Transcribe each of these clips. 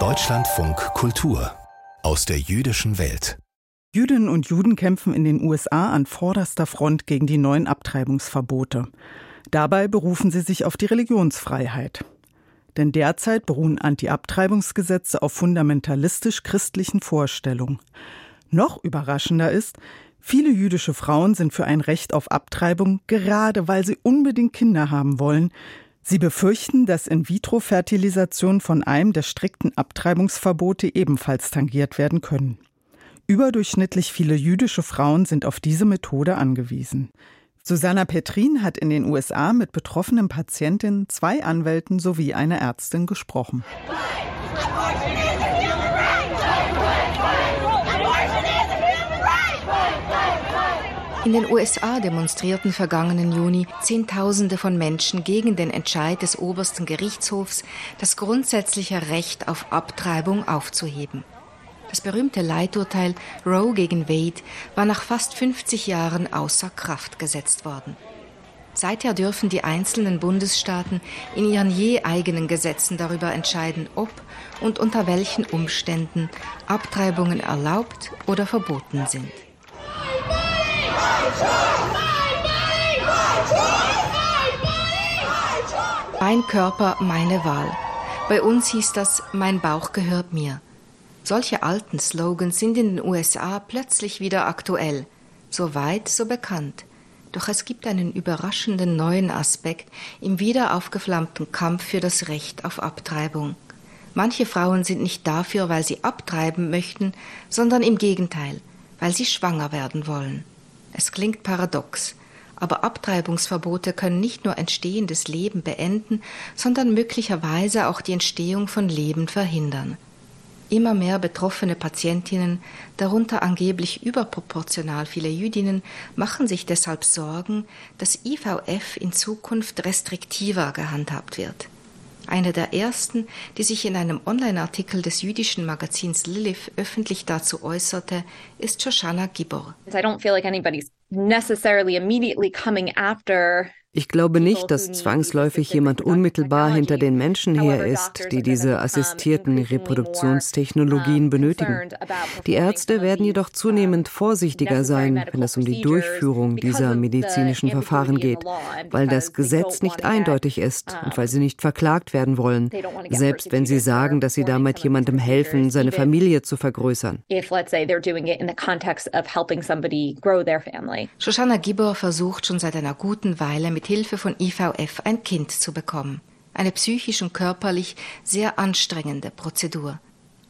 Deutschlandfunk Kultur aus der jüdischen Welt. Jüdinnen und Juden kämpfen in den USA an vorderster Front gegen die neuen Abtreibungsverbote. Dabei berufen sie sich auf die Religionsfreiheit. Denn derzeit beruhen Anti-Abtreibungsgesetze auf fundamentalistisch-christlichen Vorstellungen. Noch überraschender ist, viele jüdische Frauen sind für ein Recht auf Abtreibung, gerade weil sie unbedingt Kinder haben wollen. Sie befürchten, dass In-vitro-Fertilisation von einem der strikten Abtreibungsverbote ebenfalls tangiert werden können. Überdurchschnittlich viele jüdische Frauen sind auf diese Methode angewiesen. Susanna Petrin hat in den USA mit betroffenen Patientinnen, zwei Anwälten sowie einer Ärztin gesprochen. In den USA demonstrierten vergangenen Juni Zehntausende von Menschen gegen den Entscheid des obersten Gerichtshofs, das grundsätzliche Recht auf Abtreibung aufzuheben. Das berühmte Leiturteil Roe gegen Wade war nach fast 50 Jahren außer Kraft gesetzt worden. Seither dürfen die einzelnen Bundesstaaten in ihren je eigenen Gesetzen darüber entscheiden, ob und unter welchen Umständen Abtreibungen erlaubt oder verboten sind. Mein Körper, meine Wahl. Bei uns hieß das Mein Bauch gehört mir. Solche alten Slogans sind in den USA plötzlich wieder aktuell. So weit, so bekannt. Doch es gibt einen überraschenden neuen Aspekt im wieder aufgeflammten Kampf für das Recht auf Abtreibung. Manche Frauen sind nicht dafür, weil sie abtreiben möchten, sondern im Gegenteil, weil sie schwanger werden wollen. Es klingt paradox, aber Abtreibungsverbote können nicht nur entstehendes Leben beenden, sondern möglicherweise auch die Entstehung von Leben verhindern. Immer mehr betroffene Patientinnen, darunter angeblich überproportional viele Jüdinnen, machen sich deshalb Sorgen, dass IVF in Zukunft restriktiver gehandhabt wird. Eine der ersten, die sich in einem Online-Artikel des jüdischen Magazins Lilith öffentlich dazu äußerte, ist Shoshana Gibor. I don't feel like anybody's necessarily immediately coming after ich glaube nicht, dass zwangsläufig jemand unmittelbar hinter den Menschen her ist, die diese assistierten Reproduktionstechnologien benötigen. Die Ärzte werden jedoch zunehmend vorsichtiger sein, wenn es um die Durchführung dieser medizinischen Verfahren geht, weil das Gesetz nicht eindeutig ist und weil sie nicht verklagt werden wollen, selbst wenn sie sagen, dass sie damit jemandem helfen, seine Familie zu vergrößern. Shoshana Gibor versucht schon seit einer guten Weile mit mit Hilfe von IVF ein Kind zu bekommen. Eine psychisch und körperlich sehr anstrengende Prozedur.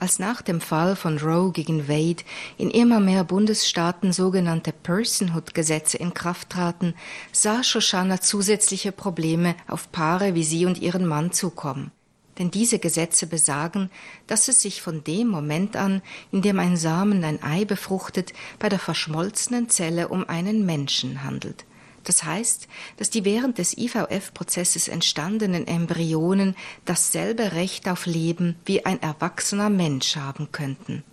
Als nach dem Fall von Roe gegen Wade in immer mehr Bundesstaaten sogenannte Personhood-Gesetze in Kraft traten, sah Shoshana zusätzliche Probleme auf Paare wie sie und ihren Mann zukommen. Denn diese Gesetze besagen, dass es sich von dem Moment an, in dem ein Samen ein Ei befruchtet, bei der verschmolzenen Zelle um einen Menschen handelt. Das heißt, dass die während des IVF-Prozesses entstandenen Embryonen dasselbe Recht auf Leben wie ein erwachsener Mensch haben könnten.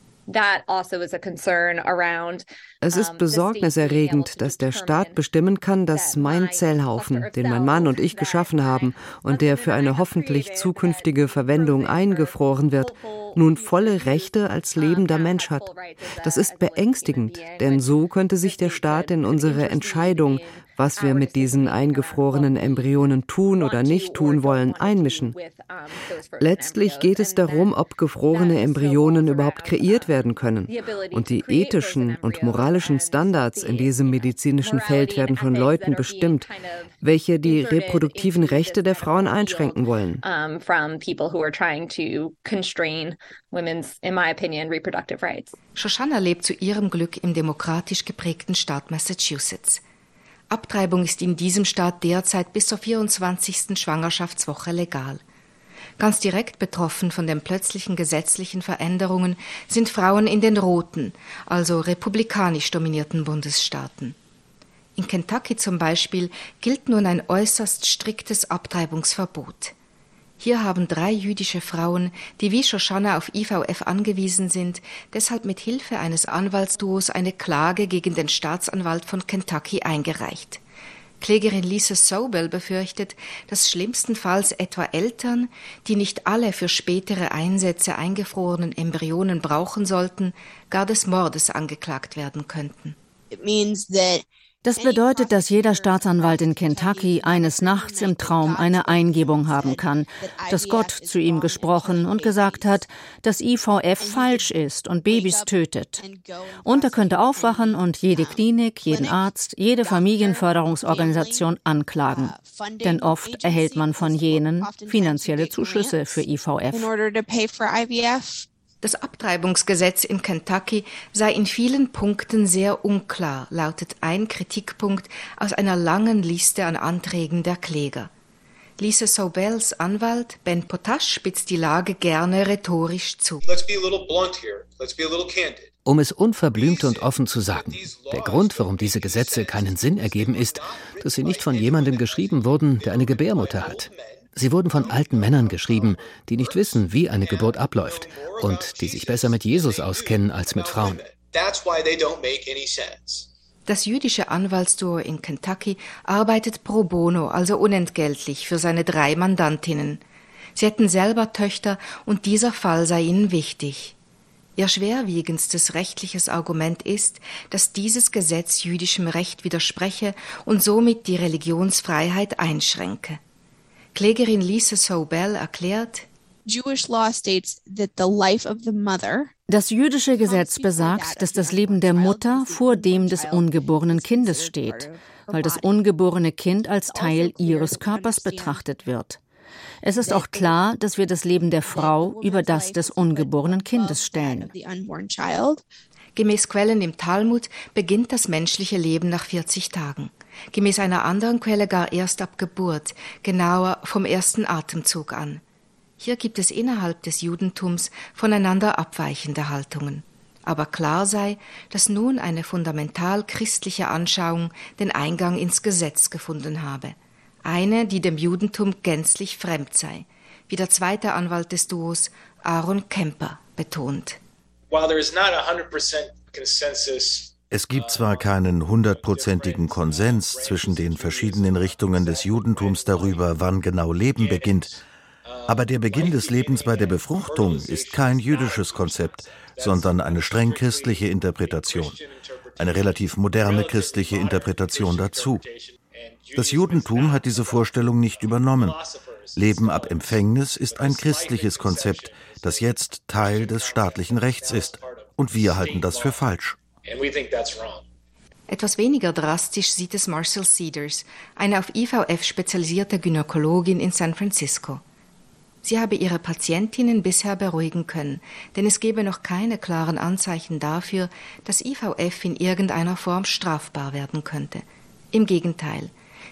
Also es ist besorgniserregend, dass der Staat bestimmen kann, dass mein Zellhaufen, den mein Mann und ich geschaffen haben und der für eine hoffentlich zukünftige Verwendung eingefroren wird, nun volle Rechte als lebender Mensch hat. Das ist beängstigend, denn so könnte sich der Staat in unsere Entscheidung, was wir mit diesen eingefrorenen Embryonen tun oder nicht tun wollen, einmischen. Letztlich geht es darum, ob gefrorene Embryonen überhaupt kreiert werden können. Und die ethischen und moralischen Standards in diesem medizinischen Feld werden von Leuten bestimmt, welche die reproduktiven Rechte der Frauen einschränken wollen. Shoshana lebt zu ihrem Glück im demokratisch geprägten Staat Massachusetts. Abtreibung ist in diesem Staat derzeit bis zur 24. Schwangerschaftswoche legal. Ganz direkt betroffen von den plötzlichen gesetzlichen Veränderungen sind Frauen in den roten, also republikanisch dominierten Bundesstaaten. In Kentucky zum Beispiel gilt nun ein äußerst striktes Abtreibungsverbot. Hier haben drei jüdische Frauen, die wie Shoshana auf IVF angewiesen sind, deshalb mit Hilfe eines Anwaltsduos eine Klage gegen den Staatsanwalt von Kentucky eingereicht. Klägerin Lisa Sobel befürchtet, dass schlimmstenfalls etwa Eltern, die nicht alle für spätere Einsätze eingefrorenen Embryonen brauchen sollten, gar des Mordes angeklagt werden könnten. It means that das bedeutet, dass jeder Staatsanwalt in Kentucky eines Nachts im Traum eine Eingebung haben kann, dass Gott zu ihm gesprochen und gesagt hat, dass IVF falsch ist und Babys tötet. Und er könnte aufwachen und jede Klinik, jeden Arzt, jede Familienförderungsorganisation anklagen. Denn oft erhält man von jenen finanzielle Zuschüsse für IVF. Das Abtreibungsgesetz in Kentucky sei in vielen Punkten sehr unklar, lautet ein Kritikpunkt aus einer langen Liste an Anträgen der Kläger. Lisa Sobels Anwalt Ben Potash spitzt die Lage gerne rhetorisch zu. Um es unverblümt und offen zu sagen, der Grund, warum diese Gesetze keinen Sinn ergeben, ist, dass sie nicht von jemandem geschrieben wurden, der eine Gebärmutter hat. Sie wurden von alten Männern geschrieben, die nicht wissen, wie eine Geburt abläuft und die sich besser mit Jesus auskennen als mit Frauen. Das jüdische Anwaltsduo in Kentucky arbeitet pro bono, also unentgeltlich, für seine drei Mandantinnen. Sie hätten selber Töchter und dieser Fall sei ihnen wichtig. Ihr schwerwiegendstes rechtliches Argument ist, dass dieses Gesetz jüdischem Recht widerspreche und somit die Religionsfreiheit einschränke. Klägerin Lisa Sobel erklärt, das jüdische Gesetz besagt, dass das Leben der Mutter vor dem des ungeborenen Kindes steht, weil das ungeborene Kind als Teil ihres Körpers betrachtet wird. Es ist auch klar, dass wir das Leben der Frau über das des ungeborenen Kindes stellen. Gemäß Quellen im Talmud beginnt das menschliche Leben nach 40 Tagen gemäß einer anderen Quelle gar erst ab Geburt, genauer vom ersten Atemzug an. Hier gibt es innerhalb des Judentums voneinander abweichende Haltungen. Aber klar sei, dass nun eine fundamental christliche Anschauung den Eingang ins Gesetz gefunden habe. Eine, die dem Judentum gänzlich fremd sei, wie der zweite Anwalt des Duos, Aaron Kemper, betont. While there is not a 100% consensus es gibt zwar keinen hundertprozentigen Konsens zwischen den verschiedenen Richtungen des Judentums darüber, wann genau Leben beginnt, aber der Beginn des Lebens bei der Befruchtung ist kein jüdisches Konzept, sondern eine streng christliche Interpretation, eine relativ moderne christliche Interpretation dazu. Das Judentum hat diese Vorstellung nicht übernommen. Leben ab Empfängnis ist ein christliches Konzept, das jetzt Teil des staatlichen Rechts ist, und wir halten das für falsch. Etwas weniger drastisch sieht es Marcel Cedars, eine auf IVF spezialisierte Gynäkologin in San Francisco. Sie habe ihre Patientinnen bisher beruhigen können, denn es gebe noch keine klaren Anzeichen dafür, dass IVF in irgendeiner Form strafbar werden könnte. Im Gegenteil,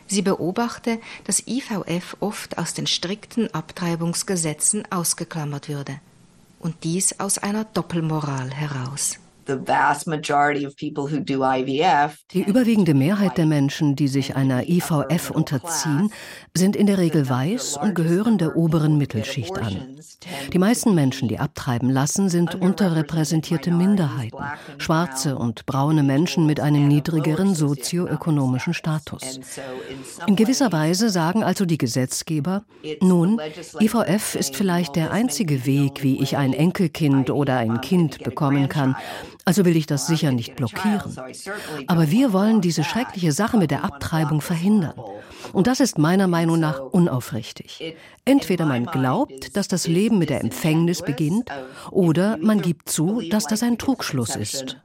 sie beobachte, dass IVF oft aus den strikten Abtreibungsgesetzen ausgeklammert würde. Und dies aus einer Doppelmoral heraus. Die überwiegende Mehrheit der Menschen, die sich einer IVF unterziehen, sind in der Regel weiß und gehören der oberen Mittelschicht an. Die meisten Menschen, die abtreiben lassen, sind unterrepräsentierte Minderheiten, schwarze und braune Menschen mit einem niedrigeren sozioökonomischen Status. In gewisser Weise sagen also die Gesetzgeber, nun, IVF ist vielleicht der einzige Weg, wie ich ein Enkelkind oder ein Kind bekommen kann, also will ich das sicher nicht blockieren. Aber wir wollen diese schreckliche Sache mit der Abtreibung verhindern. Und das ist meiner Meinung nach unaufrichtig. Entweder man glaubt, dass das Leben mit der Empfängnis beginnt, oder man gibt zu, dass das ein Trugschluss ist.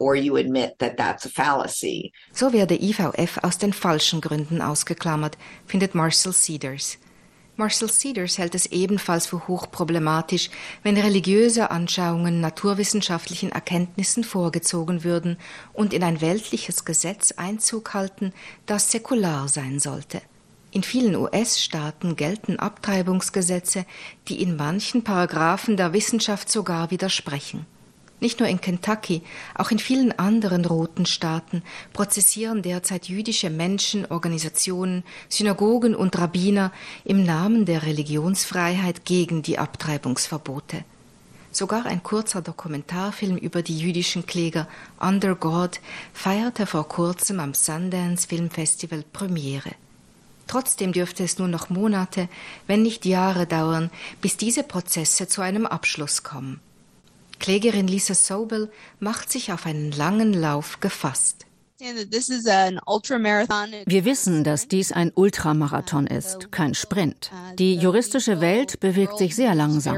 So werde IVF aus den falschen Gründen ausgeklammert, findet Marcel Cedars. Marcel Cedars hält es ebenfalls für hochproblematisch, wenn religiöse Anschauungen naturwissenschaftlichen Erkenntnissen vorgezogen würden und in ein weltliches Gesetz Einzug halten, das säkular sein sollte. In vielen US-Staaten gelten Abtreibungsgesetze, die in manchen Paragraphen der Wissenschaft sogar widersprechen. Nicht nur in Kentucky, auch in vielen anderen roten Staaten prozessieren derzeit jüdische Menschen, Organisationen, Synagogen und Rabbiner im Namen der Religionsfreiheit gegen die Abtreibungsverbote. Sogar ein kurzer Dokumentarfilm über die jüdischen Kläger Under God feierte vor kurzem am Sundance Film Festival Premiere. Trotzdem dürfte es nur noch Monate, wenn nicht Jahre dauern, bis diese Prozesse zu einem Abschluss kommen. Klägerin Lisa Sobel macht sich auf einen langen Lauf gefasst. Wir wissen, dass dies ein Ultramarathon ist, kein Sprint. Die juristische Welt bewegt sich sehr langsam.